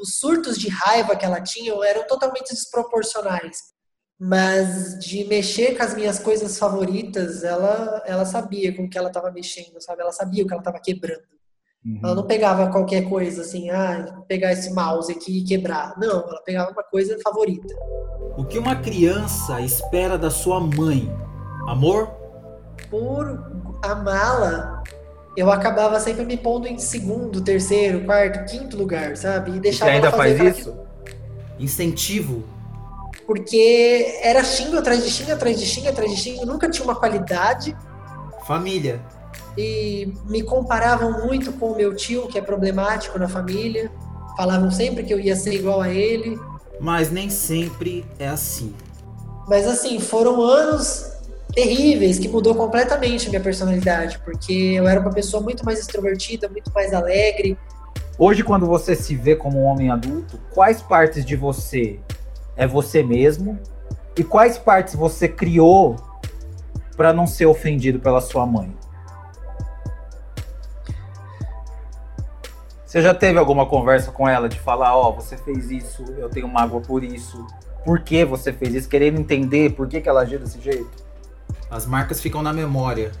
os surtos de raiva que ela tinha eram totalmente desproporcionais. Mas de mexer com as minhas coisas favoritas, ela, ela sabia com o que ela estava mexendo, sabe? Ela sabia o que ela estava quebrando. Uhum. Ela não pegava qualquer coisa assim, ah, pegar esse mouse aqui e quebrar. Não, ela pegava uma coisa favorita. O que uma criança espera da sua mãe? Amor? Por amá-la, eu acabava sempre me pondo em segundo, terceiro, quarto, quinto lugar, sabe? E deixava Você ainda faz isso? Que... Incentivo. Porque era xingo atrás de xingo, atrás de xingo, atrás de xingo, nunca tinha uma qualidade. Família. E me comparavam muito com o meu tio, que é problemático na família. Falavam sempre que eu ia ser igual a ele. Mas nem sempre é assim. Mas assim, foram anos terríveis que mudou completamente a minha personalidade, porque eu era uma pessoa muito mais extrovertida, muito mais alegre. Hoje, quando você se vê como um homem adulto, quais partes de você é você mesmo e quais partes você criou para não ser ofendido pela sua mãe? Você já teve alguma conversa com ela de falar, ó, oh, você fez isso, eu tenho mágoa por isso, por que você fez isso, querendo entender por que, que ela agiu desse jeito? As marcas ficam na memória.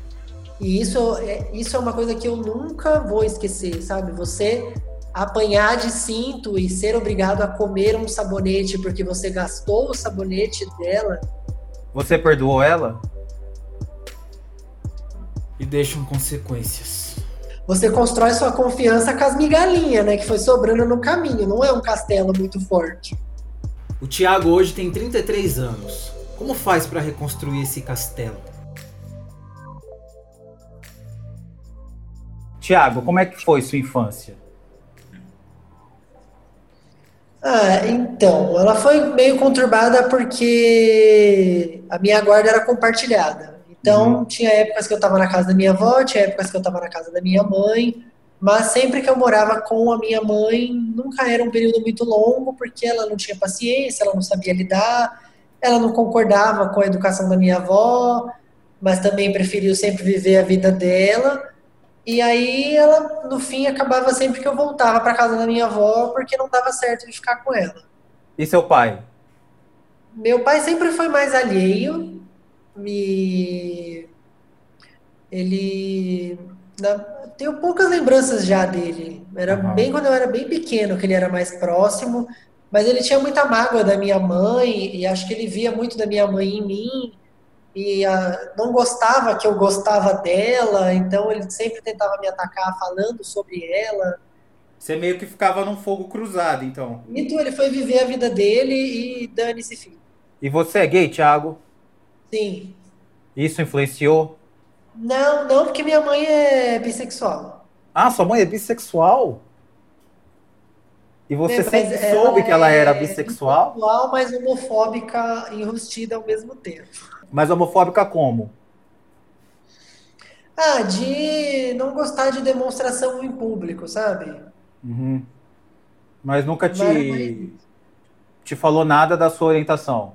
E isso é, isso é uma coisa que eu nunca vou esquecer, sabe? Você apanhar de cinto e ser obrigado a comer um sabonete porque você gastou o sabonete dela. Você perdoou ela? E deixam consequências. Você constrói sua confiança com as migalhinhas, né? Que foi sobrando no caminho. Não é um castelo muito forte. O Thiago hoje tem 33 anos. Como faz para reconstruir esse castelo? Tiago, como é que foi sua infância? Ah, então, ela foi meio conturbada porque a minha guarda era compartilhada. Então, uhum. tinha épocas que eu estava na casa da minha avó, tinha épocas que eu estava na casa da minha mãe, mas sempre que eu morava com a minha mãe, nunca era um período muito longo, porque ela não tinha paciência, ela não sabia lidar, ela não concordava com a educação da minha avó, mas também preferiu sempre viver a vida dela. E aí ela, no fim, acabava sempre que eu voltava para casa da minha avó, porque não dava certo de ficar com ela. E seu pai? Meu pai sempre foi mais alheio. Me... Ele. Tenho poucas lembranças já dele. Era uhum. bem quando eu era bem pequeno que ele era mais próximo. Mas ele tinha muita mágoa da minha mãe, e acho que ele via muito da minha mãe em mim, e uh, não gostava que eu gostava dela, então ele sempre tentava me atacar falando sobre ela. Você meio que ficava num fogo cruzado, então. Então ele foi viver a vida dele e dane-se filho. E você é gay, Thiago? Sim. Isso influenciou? Não, não, porque minha mãe é bissexual. Ah, sua mãe é bissexual? E você é, sempre soube que ela era bissexual? Bissexual, mas homofóbica enrustida ao mesmo tempo. Mas homofóbica como? Ah, de não gostar de demonstração em público, sabe? Uhum. Mas nunca te, mas... te falou nada da sua orientação?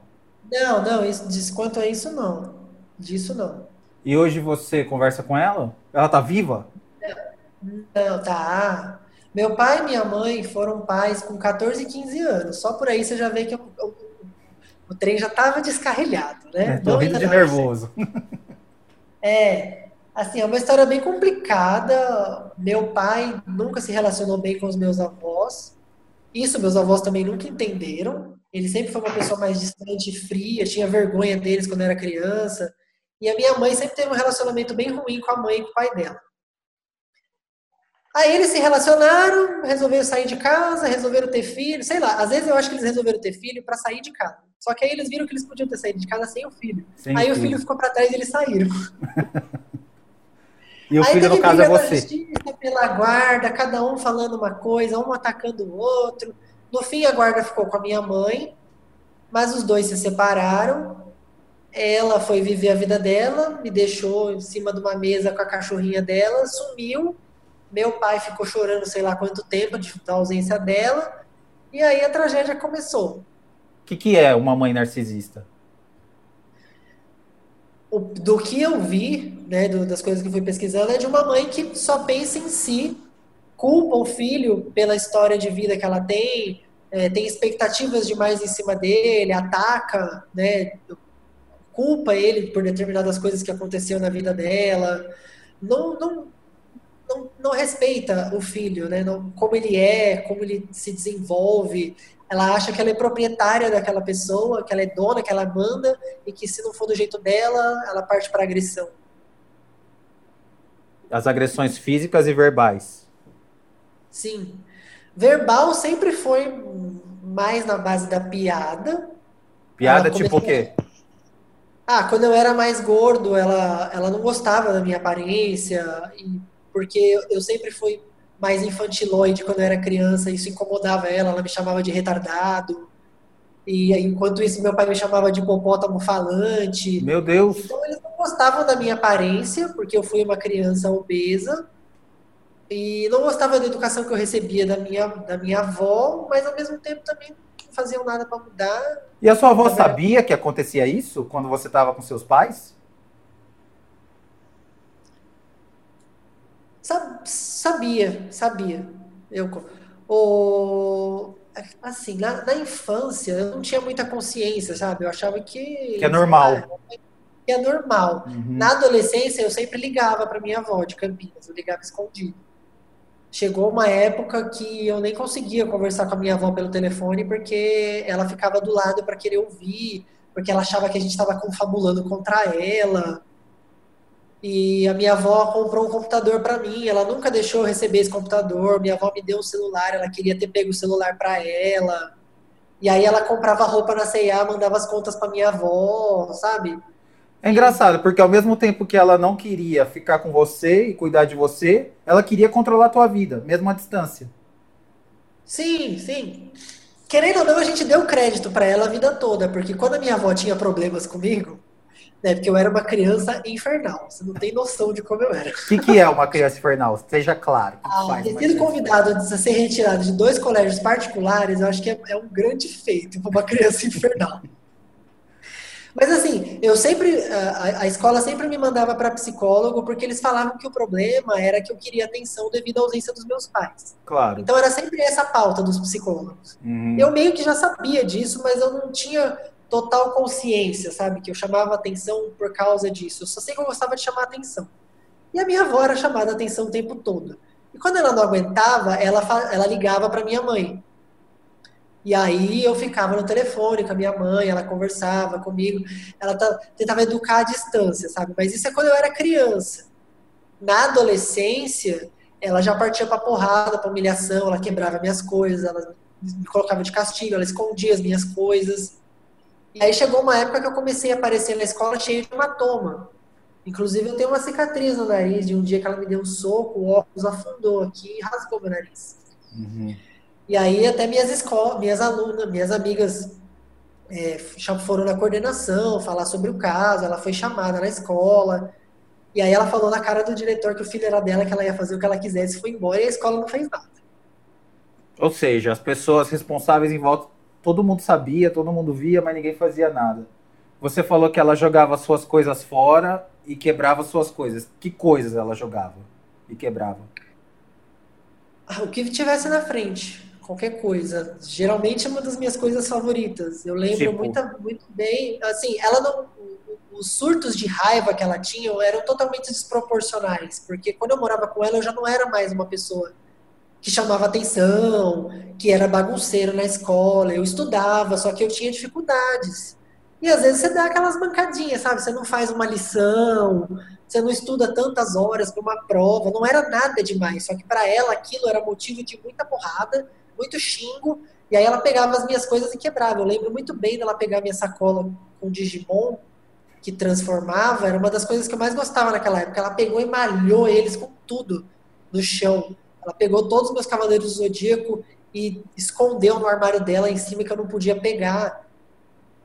Não, não, isso, quanto a isso, não. Disso, não. E hoje você conversa com ela? Ela tá viva? Não, não tá. Meu pai e minha mãe foram pais com 14 e 15 anos. Só por aí você já vê que o, o, o trem já estava descarrilhado, né? É, tô rindo de nervoso. É, assim, é uma história bem complicada. Meu pai nunca se relacionou bem com os meus avós. Isso meus avós também nunca entenderam. Ele sempre foi uma pessoa mais distante e fria, tinha vergonha deles quando era criança. E a minha mãe sempre teve um relacionamento bem ruim com a mãe e com o pai dela. Aí eles se relacionaram, resolveram sair de casa, resolveram ter filho, sei lá. Às vezes eu acho que eles resolveram ter filho para sair de casa. Só que aí eles viram que eles podiam ter saído de casa sem o filho. Sem aí filho. o filho ficou para trás e eles saíram. e o aí filho, no caso, é você. Justiça, pela guarda, cada um falando uma coisa, um atacando o outro. No fim, a guarda ficou com a minha mãe, mas os dois se separaram. Ela foi viver a vida dela, me deixou em cima de uma mesa com a cachorrinha dela, sumiu meu pai ficou chorando sei lá quanto tempo de, da ausência dela. E aí a tragédia começou. O que, que é uma mãe narcisista? O, do que eu vi, né, do, das coisas que fui pesquisando, é de uma mãe que só pensa em si culpa o filho pela história de vida que ela tem, é, tem expectativas demais em cima dele, ataca, né, culpa ele por determinadas coisas que aconteceu na vida dela, não, não, não, não respeita o filho, né, não, como ele é, como ele se desenvolve, ela acha que ela é proprietária daquela pessoa, que ela é dona, que ela manda, e que se não for do jeito dela, ela parte para agressão. As agressões físicas e verbais. Sim. Verbal sempre foi mais na base da piada. Piada tipo o quê? Ah, quando eu era mais gordo, ela, ela não gostava da minha aparência, porque eu sempre fui mais infantiloide quando eu era criança, isso incomodava ela, ela me chamava de retardado. E enquanto isso, meu pai me chamava de hipopótamo falante. Meu Deus! Então eles não gostavam da minha aparência, porque eu fui uma criança obesa. E não gostavam da educação que eu recebia da minha, da minha avó, mas ao mesmo tempo também não faziam nada para mudar. E a sua avó sabia que acontecia isso quando você estava com seus pais? Sabia, sabia. Eu, o, assim, na, na, infância eu não tinha muita consciência, sabe? Eu achava que. Que é normal. que é normal. Uhum. Na adolescência eu sempre ligava para minha avó de Campinas, eu ligava escondido. Chegou uma época que eu nem conseguia conversar com a minha avó pelo telefone porque ela ficava do lado para querer ouvir, porque ela achava que a gente estava confabulando contra ela. E a minha avó comprou um computador para mim, ela nunca deixou eu receber esse computador. Minha avó me deu um celular, ela queria ter pego o celular para ela. E aí ela comprava roupa na C&A, mandava as contas para minha avó, sabe? É engraçado, porque ao mesmo tempo que ela não queria ficar com você e cuidar de você, ela queria controlar a tua vida, mesmo à distância. Sim, sim. Querendo ou não, a gente deu crédito para ela a vida toda, porque quando a minha avó tinha problemas comigo, né? Porque eu era uma criança infernal. Você não tem noção de como eu era. O que, que, é uma criança infernal? Seja claro. Que ah, ter sido convidado a ser retirado de dois colégios particulares, eu acho que é, é um grande feito para uma criança infernal. Mas assim, eu sempre, a, a escola sempre me mandava para psicólogo porque eles falavam que o problema era que eu queria atenção devido à ausência dos meus pais. Claro. Então era sempre essa pauta dos psicólogos. Uhum. Eu meio que já sabia disso, mas eu não tinha total consciência, sabe? Que eu chamava atenção por causa disso. Eu só sei que eu gostava de chamar atenção. E a minha avó era chamada atenção o tempo todo. E quando ela não aguentava, ela, ela ligava para minha mãe. E aí eu ficava no telefone com a minha mãe, ela conversava comigo, ela tentava educar à distância, sabe? Mas isso é quando eu era criança. Na adolescência, ela já partia para porrada, para humilhação, ela quebrava minhas coisas, ela me colocava de castigo, ela escondia as minhas coisas. E aí chegou uma época que eu comecei a aparecer na escola cheio de hematoma. Inclusive eu tenho uma cicatriz no nariz de um dia que ela me deu um soco, o óculos afundou aqui e rasgou meu nariz. Uhum. E aí até minhas escolas, minhas alunas, minhas amigas é, foram na coordenação falar sobre o caso, ela foi chamada na escola. E aí ela falou na cara do diretor que o filho era dela, que ela ia fazer o que ela quisesse, foi embora e a escola não fez nada. Ou seja, as pessoas responsáveis em volta todo mundo sabia, todo mundo via, mas ninguém fazia nada. Você falou que ela jogava suas coisas fora e quebrava suas coisas. Que coisas ela jogava e quebrava? Ah, o que tivesse na frente, qualquer coisa. Geralmente é uma das minhas coisas favoritas. Eu lembro tipo... muito, muito bem. Assim, ela não. Os surtos de raiva que ela tinha eram totalmente desproporcionais, porque quando eu morava com ela eu já não era mais uma pessoa que chamava atenção, que era bagunceiro na escola. Eu estudava, só que eu tinha dificuldades. E às vezes você dá aquelas bancadinhas, sabe? Você não faz uma lição, você não estuda tantas horas para uma prova, não era nada demais. Só que para ela aquilo era motivo de muita porrada, muito xingo. E aí ela pegava as minhas coisas e quebrava. Eu lembro muito bem dela pegar minha sacola com Digimon, que transformava, era uma das coisas que eu mais gostava naquela época. Ela pegou e malhou eles com tudo no chão. Ela pegou todos os meus Cavaleiros do Zodíaco e escondeu no armário dela em cima que eu não podia pegar.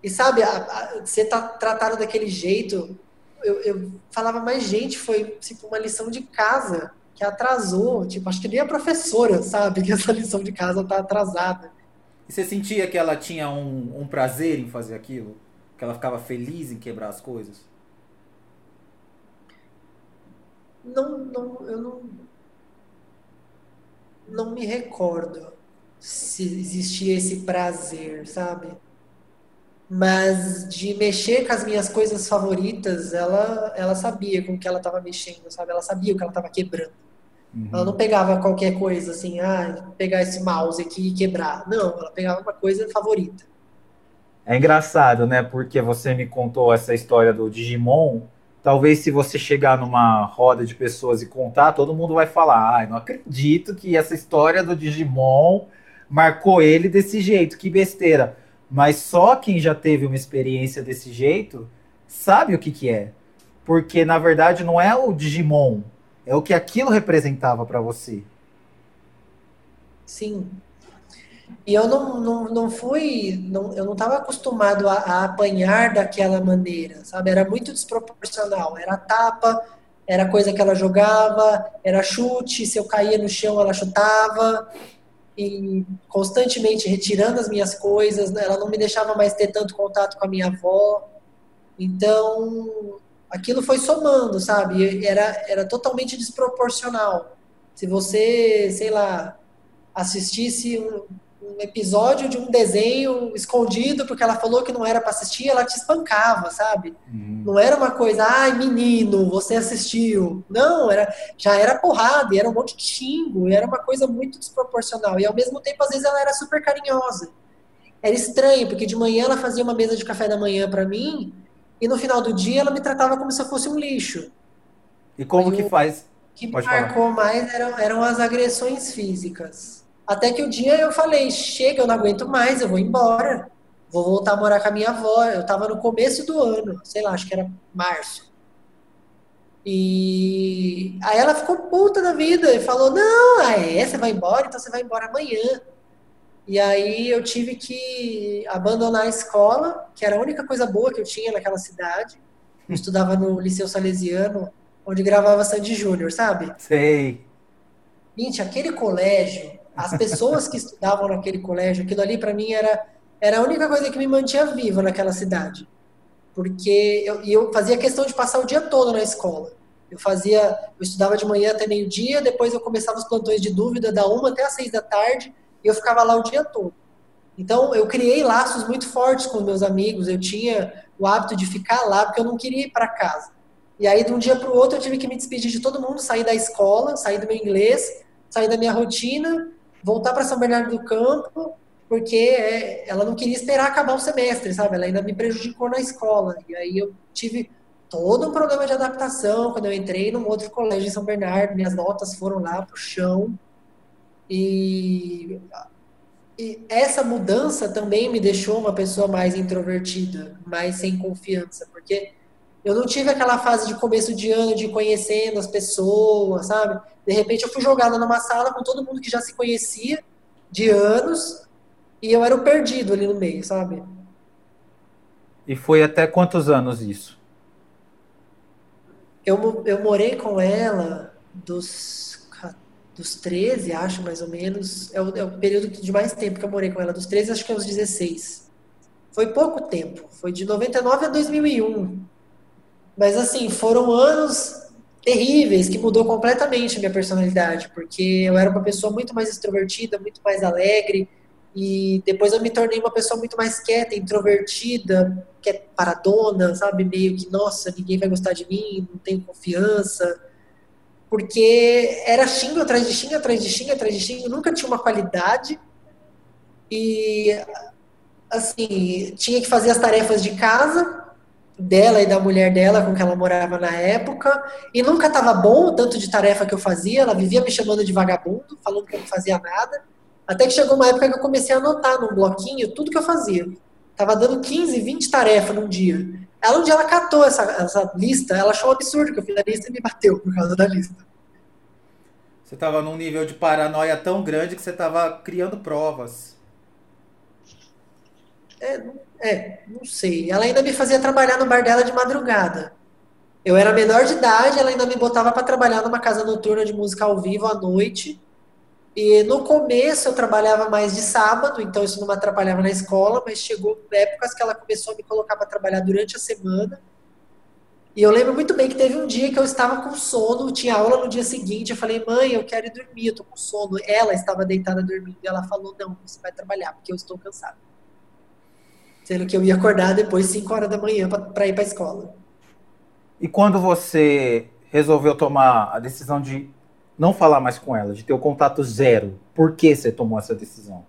E sabe, a, a, ser tá tratado daquele jeito, eu, eu, falava, mas gente, foi tipo uma lição de casa que atrasou. Tipo, acho que nem a professora sabe que essa lição de casa tá atrasada. E você sentia que ela tinha um, um prazer em fazer aquilo? Que ela ficava feliz em quebrar as coisas? Não, não, eu não não me recordo se existia esse prazer, sabe? Mas de mexer com as minhas coisas favoritas, ela, ela sabia com o que ela estava mexendo, sabe? Ela sabia o que ela estava quebrando. Uhum. Ela não pegava qualquer coisa assim, ah, pegar esse mouse aqui e quebrar. Não, ela pegava uma coisa favorita. É engraçado, né? Porque você me contou essa história do Digimon. Talvez se você chegar numa roda de pessoas e contar, todo mundo vai falar: ah, não acredito que essa história do Digimon marcou ele desse jeito, que besteira. Mas só quem já teve uma experiência desse jeito sabe o que, que é. Porque na verdade não é o Digimon, é o que aquilo representava para você. Sim. E eu não, não, não fui, não, eu não estava acostumado a, a, apanhar daquela maneira, sabe? Era muito desproporcional. Era tapa, era coisa que ela jogava, era chute, se eu caía no chão ela chutava e constantemente retirando as minhas coisas, né? ela não me deixava mais ter tanto contato com a minha avó. Então, aquilo foi somando, sabe? Era, era totalmente desproporcional. Se você, sei lá, assistisse um, um episódio de um desenho escondido porque ela falou que não era para assistir, ela te espancava, sabe? Uhum. Não era uma coisa, ai menino, você assistiu. Não, era já era porrada, e era um monte de xingo, e era uma coisa muito desproporcional. E ao mesmo tempo, às vezes, ela era super carinhosa. Era estranho, porque de manhã ela fazia uma mesa de café da manhã para mim, e no final do dia ela me tratava como se eu fosse um lixo. E como que faz? O que me marcou falar. mais eram, eram as agressões físicas até que o um dia eu falei, chega, eu não aguento mais, eu vou embora. Vou voltar a morar com a minha avó. Eu estava no começo do ano, sei lá, acho que era março. E aí ela ficou puta da vida e falou: Não, ah, é, você vai embora, então você vai embora amanhã. E aí eu tive que abandonar a escola, que era a única coisa boa que eu tinha naquela cidade. Eu estudava no Liceu Salesiano, onde gravava Sandy Júnior, sabe? Sei. Gente, aquele colégio as pessoas que estudavam naquele colégio, aquilo ali para mim era, era a única coisa que me mantinha viva naquela cidade. Porque eu, eu fazia questão de passar o dia todo na escola. Eu fazia, eu estudava de manhã até meio-dia, depois eu começava os plantões de dúvida da uma até às seis da tarde, e eu ficava lá o dia todo. Então, eu criei laços muito fortes com meus amigos, eu tinha o hábito de ficar lá, porque eu não queria ir para casa. E aí, de um dia para o outro, eu tive que me despedir de todo mundo, sair da escola, sair do meu inglês, sair da minha rotina voltar para São Bernardo do Campo, porque é, ela não queria esperar acabar o semestre, sabe? Ela ainda me prejudicou na escola. E aí eu tive todo um problema de adaptação quando eu entrei num outro colégio em São Bernardo. Minhas notas foram lá pro chão. E, e essa mudança também me deixou uma pessoa mais introvertida, mais sem confiança, porque eu não tive aquela fase de começo de ano de conhecendo as pessoas, sabe? De repente eu fui jogada numa sala com todo mundo que já se conhecia de anos e eu era o perdido ali no meio, sabe? E foi até quantos anos isso? Eu, eu morei com ela dos, dos 13, acho, mais ou menos. É o, é o período de mais tempo que eu morei com ela. Dos 13, acho que aos 16. Foi pouco tempo. Foi de 99 a 2001. Mas assim, foram anos terríveis que mudou completamente a minha personalidade, porque eu era uma pessoa muito mais extrovertida, muito mais alegre, e depois eu me tornei uma pessoa muito mais quieta, introvertida, que é paradona, sabe? Meio que, nossa, ninguém vai gostar de mim, não tenho confiança. Porque era xingo atrás de xingo, atrás de xingo, atrás de xingo, nunca tinha uma qualidade. E, assim, tinha que fazer as tarefas de casa, dela e da mulher dela com que ela morava na época, e nunca estava bom o tanto de tarefa que eu fazia, ela vivia me chamando de vagabundo, falando que eu não fazia nada, até que chegou uma época que eu comecei a anotar num bloquinho tudo que eu fazia. Tava dando 15, 20 tarefas num dia. Ela um dia ela catou essa, essa lista, ela achou um absurdo que eu fiz a lista e me bateu por causa da lista. Você estava num nível de paranoia tão grande que você estava criando provas. É, é, não sei. Ela ainda me fazia trabalhar no bar dela de madrugada. Eu era menor de idade, ela ainda me botava para trabalhar numa casa noturna de música ao vivo à noite. E no começo eu trabalhava mais de sábado, então isso não me atrapalhava na escola, mas chegou épocas que ela começou a me colocar para trabalhar durante a semana. E eu lembro muito bem que teve um dia que eu estava com sono, tinha aula no dia seguinte, eu falei, mãe, eu quero ir dormir, eu tô com sono. Ela estava deitada dormindo e ela falou, não, você vai trabalhar, porque eu estou cansada. Sendo que eu ia acordar depois 5 horas da manhã para ir para a escola. E quando você resolveu tomar a decisão de não falar mais com ela, de ter o contato zero, por que você tomou essa decisão?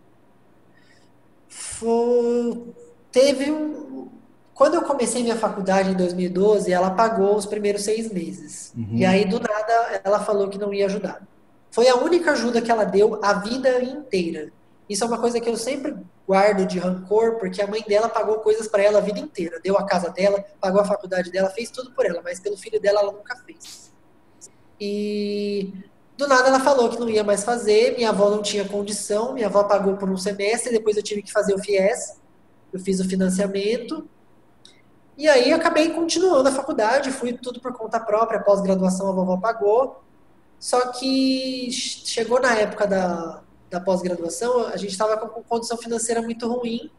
Foi... Teve um. Quando eu comecei minha faculdade em 2012, ela pagou os primeiros seis meses. Uhum. E aí, do nada, ela falou que não ia ajudar. Foi a única ajuda que ela deu a vida inteira. Isso é uma coisa que eu sempre guardo de rancor, porque a mãe dela pagou coisas para ela a vida inteira. Deu a casa dela, pagou a faculdade dela, fez tudo por ela, mas pelo filho dela ela nunca fez. E do nada ela falou que não ia mais fazer, minha avó não tinha condição, minha avó pagou por um semestre, depois eu tive que fazer o FIES, eu fiz o financiamento, e aí acabei continuando a faculdade, fui tudo por conta própria, pós-graduação a vovó pagou, só que chegou na época da, da pós-graduação, a gente estava com condição financeira muito ruim,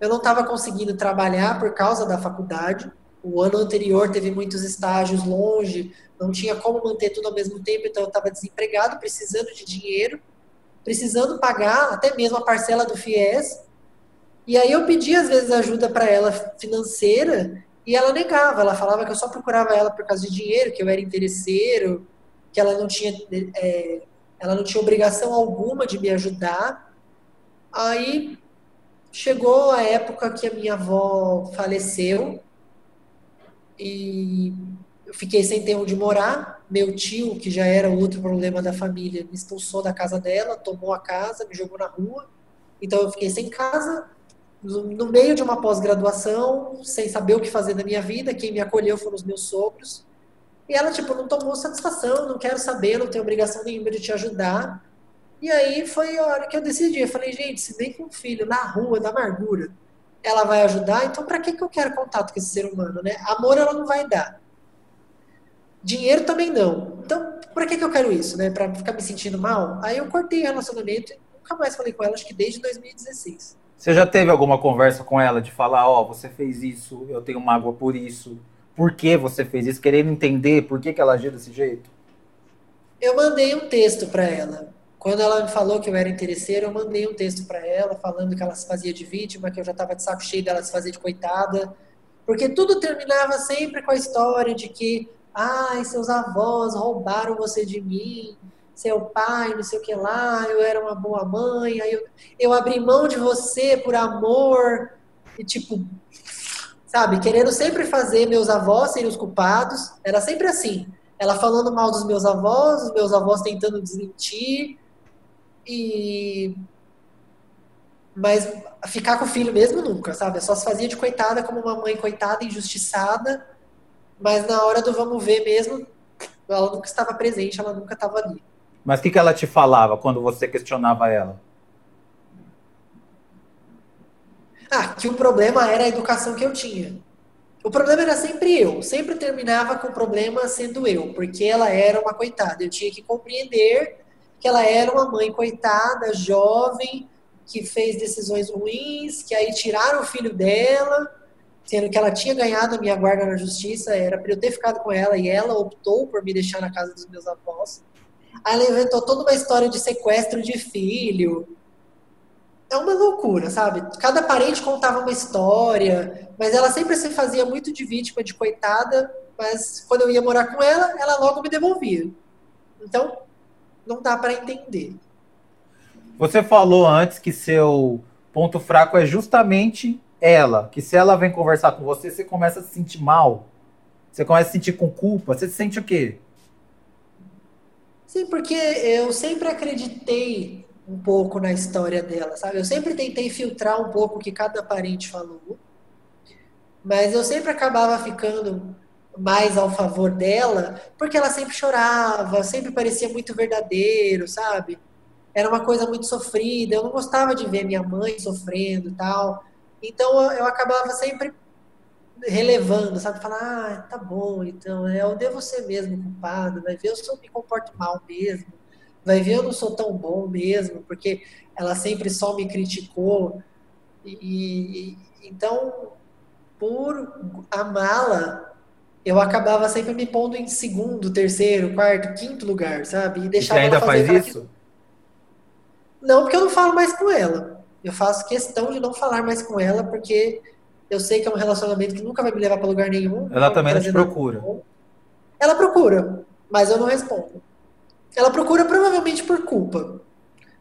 eu não estava conseguindo trabalhar por causa da faculdade, o ano anterior teve muitos estágios longe, não tinha como manter tudo ao mesmo tempo, então eu estava desempregado, precisando de dinheiro, precisando pagar até mesmo a parcela do FIES. E aí eu pedi às vezes ajuda para ela financeira e ela negava, ela falava que eu só procurava ela por causa de dinheiro, que eu era interesseiro, que ela não tinha, é, ela não tinha obrigação alguma de me ajudar. Aí chegou a época que a minha avó faleceu e eu fiquei sem ter onde morar. Meu tio, que já era outro problema da família, me expulsou da casa dela, tomou a casa, me jogou na rua. Então eu fiquei sem casa, no meio de uma pós-graduação, sem saber o que fazer da minha vida. Quem me acolheu foram os meus sogros. E ela, tipo, não tomou satisfação, não quero saber, não tenho obrigação nenhuma de te ajudar. E aí foi a hora que eu decidi. Eu falei, gente, se vem com um filho na rua, da amargura, ela vai ajudar, então para que, que eu quero contato com esse ser humano, né? Amor ela não vai dar. Dinheiro também não. Então, para que, que eu quero isso, né? Para ficar me sentindo mal? Aí eu cortei o relacionamento e nunca mais falei com ela, acho que desde 2016. Você já teve alguma conversa com ela de falar, ó, oh, você fez isso, eu tenho mágoa por isso, por que você fez isso, querendo entender por que, que ela agiu desse jeito? Eu mandei um texto para ela. Quando ela me falou que eu era interesseiro, eu mandei um texto para ela falando que ela se fazia de vítima, que eu já estava de saco cheio dela se fazer de coitada. Porque tudo terminava sempre com a história de que, ai, seus avós roubaram você de mim, seu pai, não sei o que lá, eu era uma boa mãe, aí eu, eu abri mão de você por amor. E tipo, sabe, querendo sempre fazer meus avós serem os culpados. Era sempre assim. Ela falando mal dos meus avós, os meus avós tentando desmentir. E. Mas ficar com o filho mesmo nunca, sabe? Só se fazia de coitada como uma mãe coitada, injustiçada. Mas na hora do vamos ver mesmo, ela nunca estava presente, ela nunca estava ali. Mas o que, que ela te falava quando você questionava ela? Ah, que o problema era a educação que eu tinha. O problema era sempre eu. Sempre terminava com o problema sendo eu, porque ela era uma coitada. Eu tinha que compreender que ela era uma mãe coitada, jovem, que fez decisões ruins, que aí tiraram o filho dela, sendo que ela tinha ganhado a minha guarda na justiça, era para eu ter ficado com ela e ela optou por me deixar na casa dos meus avós. Aí ela inventou toda uma história de sequestro de filho. É uma loucura, sabe? Cada parente contava uma história, mas ela sempre se fazia muito de vítima, de coitada, mas quando eu ia morar com ela, ela logo me devolvia. Então, não dá para entender. Você falou antes que seu ponto fraco é justamente ela, que se ela vem conversar com você, você começa a se sentir mal. Você começa a se sentir com culpa. Você se sente o quê? Sim, porque eu sempre acreditei um pouco na história dela, sabe? Eu sempre tentei filtrar um pouco o que cada parente falou, mas eu sempre acabava ficando mais ao favor dela, porque ela sempre chorava, sempre parecia muito verdadeiro, sabe? Era uma coisa muito sofrida, eu não gostava de ver minha mãe sofrendo e tal. Então eu acabava sempre relevando, sabe? Falar, ah, tá bom, então, é, eu devo ser mesmo culpado, vai ver, eu só me comporto mal mesmo, vai ver, eu não sou tão bom mesmo, porque ela sempre só me criticou. E, e então, por amá-la, eu acabava sempre me pondo em segundo, terceiro, quarto, quinto lugar, sabe? E deixava Você ainda faz isso? Que... Não, porque eu não falo mais com ela. Eu faço questão de não falar mais com ela, porque eu sei que é um relacionamento que nunca vai me levar para lugar nenhum. Ela também não te procura. Ela procura, mas eu não respondo. Ela procura provavelmente por culpa,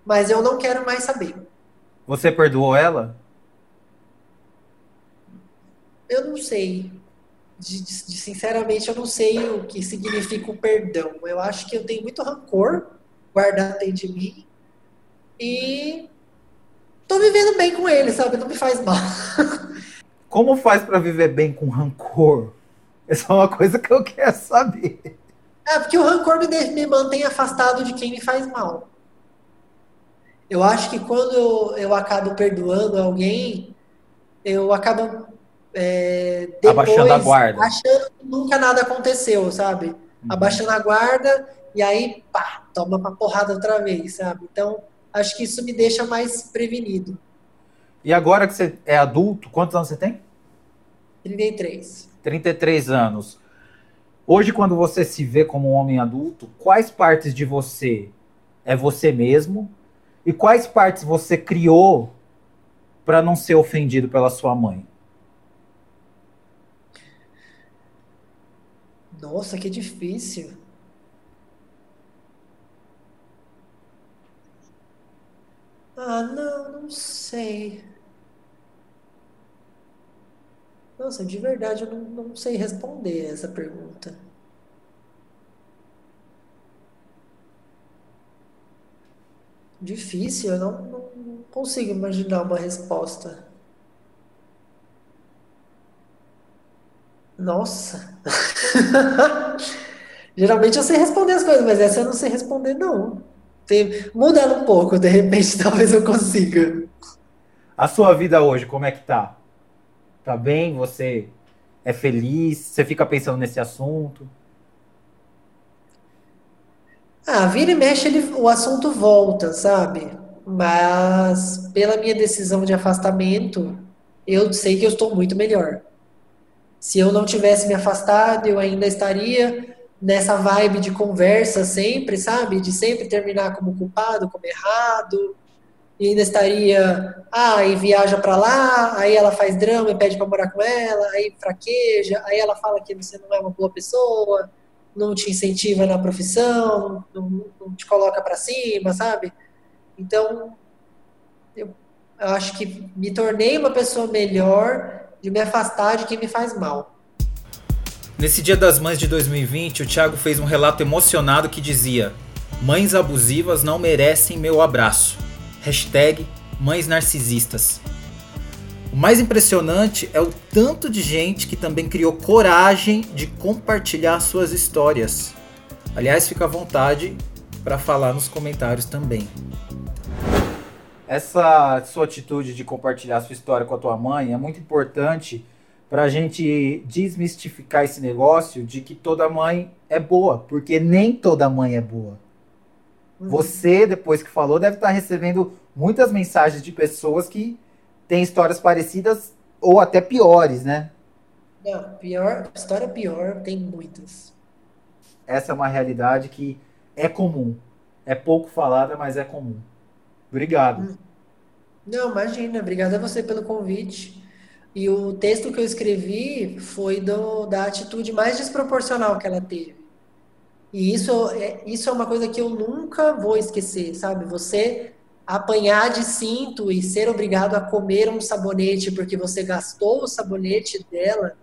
mas eu não quero mais saber. Você perdoou ela? Eu não sei. De, de, sinceramente, eu não sei o que significa o perdão. Eu acho que eu tenho muito rancor guardado dentro de mim e tô vivendo bem com ele, sabe? Não me faz mal. Como faz para viver bem com rancor? Essa é uma coisa que eu quero saber. É, porque o rancor me, me mantém afastado de quem me faz mal. Eu acho que quando eu, eu acabo perdoando alguém, eu acabo é, depois abaixando a guarda. achando que nunca nada aconteceu, sabe? Uhum. Abaixando a guarda e aí, pá, toma uma porrada outra vez, sabe? Então, acho que isso me deixa mais prevenido. E agora que você é adulto, quantos anos você tem? 33. 33 anos. Hoje, quando você se vê como um homem adulto, quais partes de você é você mesmo e quais partes você criou para não ser ofendido pela sua mãe? Nossa, que difícil. Ah, não, não sei. Nossa, de verdade eu não, não sei responder essa pergunta. Difícil, eu não, não consigo imaginar uma resposta. Nossa! Geralmente eu sei responder as coisas, mas essa eu não sei responder, não. Tem, muda ela um pouco, de repente talvez eu consiga. A sua vida hoje, como é que tá? Tá bem? Você é feliz? Você fica pensando nesse assunto? Ah, vira e mexe, ele, o assunto volta, sabe? Mas pela minha decisão de afastamento, eu sei que eu estou muito melhor. Se eu não tivesse me afastado, eu ainda estaria nessa vibe de conversa sempre, sabe? De sempre terminar como culpado, como errado, e ainda estaria, ah, e viaja para lá, aí ela faz drama e pede para morar com ela, aí fraqueja, aí ela fala que você não é uma boa pessoa, não te incentiva na profissão, não, não te coloca para cima, sabe? Então, eu, eu acho que me tornei uma pessoa melhor de me afastar de quem me faz mal. Nesse Dia das Mães de 2020, o Thiago fez um relato emocionado que dizia: Mães abusivas não merecem meu abraço. Hashtag Mães Narcisistas. O mais impressionante é o tanto de gente que também criou coragem de compartilhar suas histórias. Aliás, fica à vontade para falar nos comentários também. Essa sua atitude de compartilhar sua história com a tua mãe é muito importante para a gente desmistificar esse negócio de que toda mãe é boa, porque nem toda mãe é boa. Uhum. Você, depois que falou, deve estar recebendo muitas mensagens de pessoas que têm histórias parecidas ou até piores, né? Não, pior, história pior, tem muitas. Essa é uma realidade que é comum. É pouco falada, mas é comum. Obrigado. Hum. Não, imagina. Obrigado a você pelo convite. E o texto que eu escrevi foi do, da atitude mais desproporcional que ela teve. E isso é, isso é uma coisa que eu nunca vou esquecer, sabe? Você apanhar de cinto e ser obrigado a comer um sabonete porque você gastou o sabonete dela,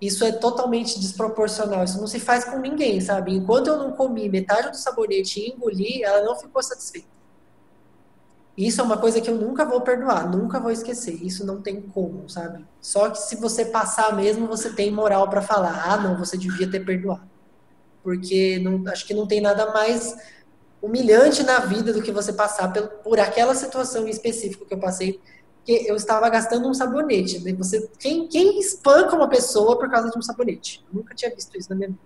isso é totalmente desproporcional. Isso não se faz com ninguém, sabe? Enquanto eu não comi metade do sabonete e engoli, ela não ficou satisfeita. Isso é uma coisa que eu nunca vou perdoar, nunca vou esquecer. Isso não tem como, sabe? Só que se você passar mesmo, você tem moral para falar: ah, não, você devia ter perdoado porque não, acho que não tem nada mais humilhante na vida do que você passar por, por aquela situação específica que eu passei, que eu estava gastando um sabonete. Né? Você, quem, quem espanca uma pessoa por causa de um sabonete? Eu nunca tinha visto isso na minha vida.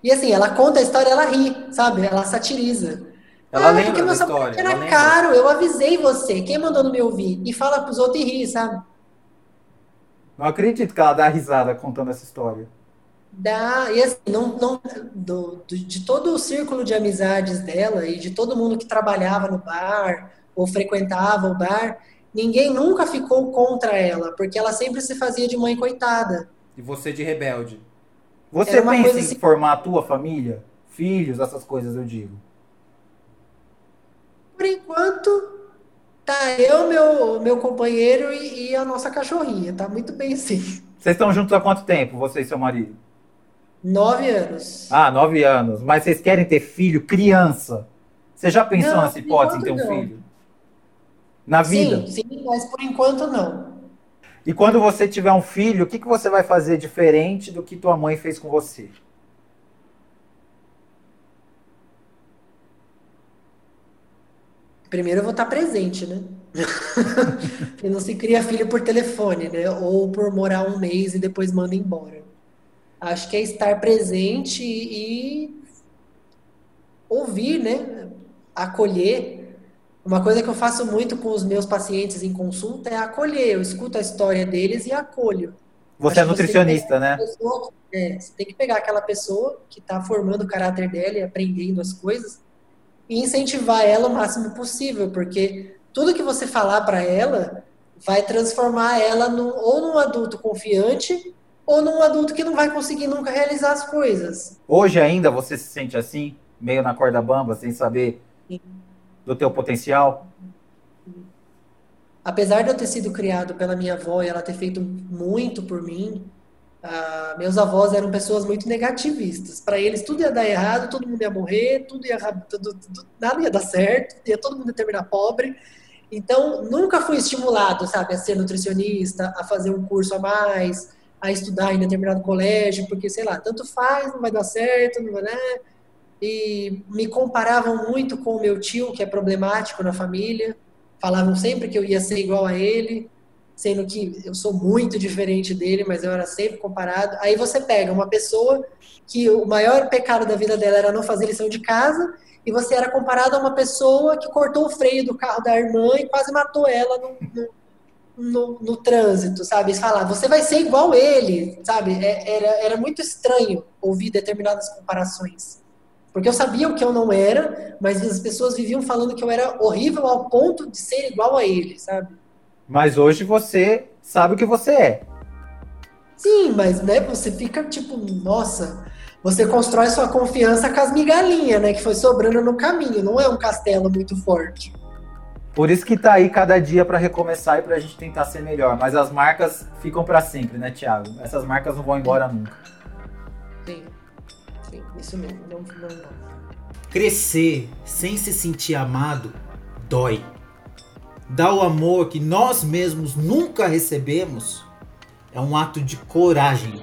E assim, ela conta a história, ela ri, sabe? Ela satiriza. Ela ah, lembra da história. Era caro, eu avisei você. Quem mandou não me ouvir? E fala pros outros e ri, sabe? Não acredito que ela dá risada contando essa história. Dá, e assim, não, não, do, do, de todo o círculo de amizades dela e de todo mundo que trabalhava no bar ou frequentava o bar, ninguém nunca ficou contra ela, porque ela sempre se fazia de mãe coitada. E você de rebelde. Você pensa em assim... formar a tua família? Filhos, essas coisas, eu digo. Por enquanto, tá eu, meu, meu companheiro e, e a nossa cachorrinha. Tá muito bem sim. Vocês estão juntos há quanto tempo, você e seu marido? Nove anos. Ah, nove anos. Mas vocês querem ter filho, criança? Você já pensou não, nessa hipótese em ter um não. filho? Na vida? Sim, sim, mas por enquanto não. E quando você tiver um filho, o que, que você vai fazer diferente do que tua mãe fez com você? Primeiro eu vou estar presente, né? Porque não se cria filho por telefone, né? Ou por morar um mês e depois manda embora. Acho que é estar presente e ouvir, né? Acolher. Uma coisa que eu faço muito com os meus pacientes em consulta é acolher. Eu escuto a história deles e acolho. Você Acho é nutricionista, né? Pessoa, é, você tem que pegar aquela pessoa que está formando o caráter dela e aprendendo as coisas e incentivar ela o máximo possível, porque tudo que você falar para ela vai transformar ela no, ou num adulto confiante ou num adulto que não vai conseguir nunca realizar as coisas. Hoje ainda você se sente assim, meio na corda bamba, sem saber Sim. do teu potencial? Apesar de eu ter sido criado pela minha avó e ela ter feito muito por mim, uh, meus avós eram pessoas muito negativistas. Para eles tudo ia dar errado, todo mundo ia morrer, tudo ia tudo, tudo, nada ia dar certo, ia todo mundo ia terminar pobre. Então, nunca fui estimulado, sabe, a ser nutricionista, a fazer um curso a mais, a estudar em determinado colégio, porque, sei lá, tanto faz, não vai dar certo, não vai, né? E me comparavam muito com o meu tio, que é problemático na família. Falavam sempre que eu ia ser igual a ele, sendo que eu sou muito diferente dele, mas eu era sempre comparado. Aí você pega uma pessoa que o maior pecado da vida dela era não fazer lição de casa, e você era comparado a uma pessoa que cortou o freio do carro da irmã e quase matou ela no, no no, no trânsito, sabe? Falar, você vai ser igual ele, sabe? É, era, era muito estranho ouvir determinadas comparações. Porque eu sabia o que eu não era, mas as pessoas viviam falando que eu era horrível ao ponto de ser igual a ele, sabe? Mas hoje você sabe o que você é. Sim, mas né, você fica tipo, nossa, você constrói sua confiança com as migalhinhas, né, que foi sobrando no caminho, não é um castelo muito forte. Por isso que tá aí cada dia para recomeçar e pra gente tentar ser melhor. Mas as marcas ficam para sempre, né, Thiago? Essas marcas não vão embora nunca. Sim, sim, isso mesmo. Não, não, não. Crescer sem se sentir amado dói. Dar o amor que nós mesmos nunca recebemos é um ato de coragem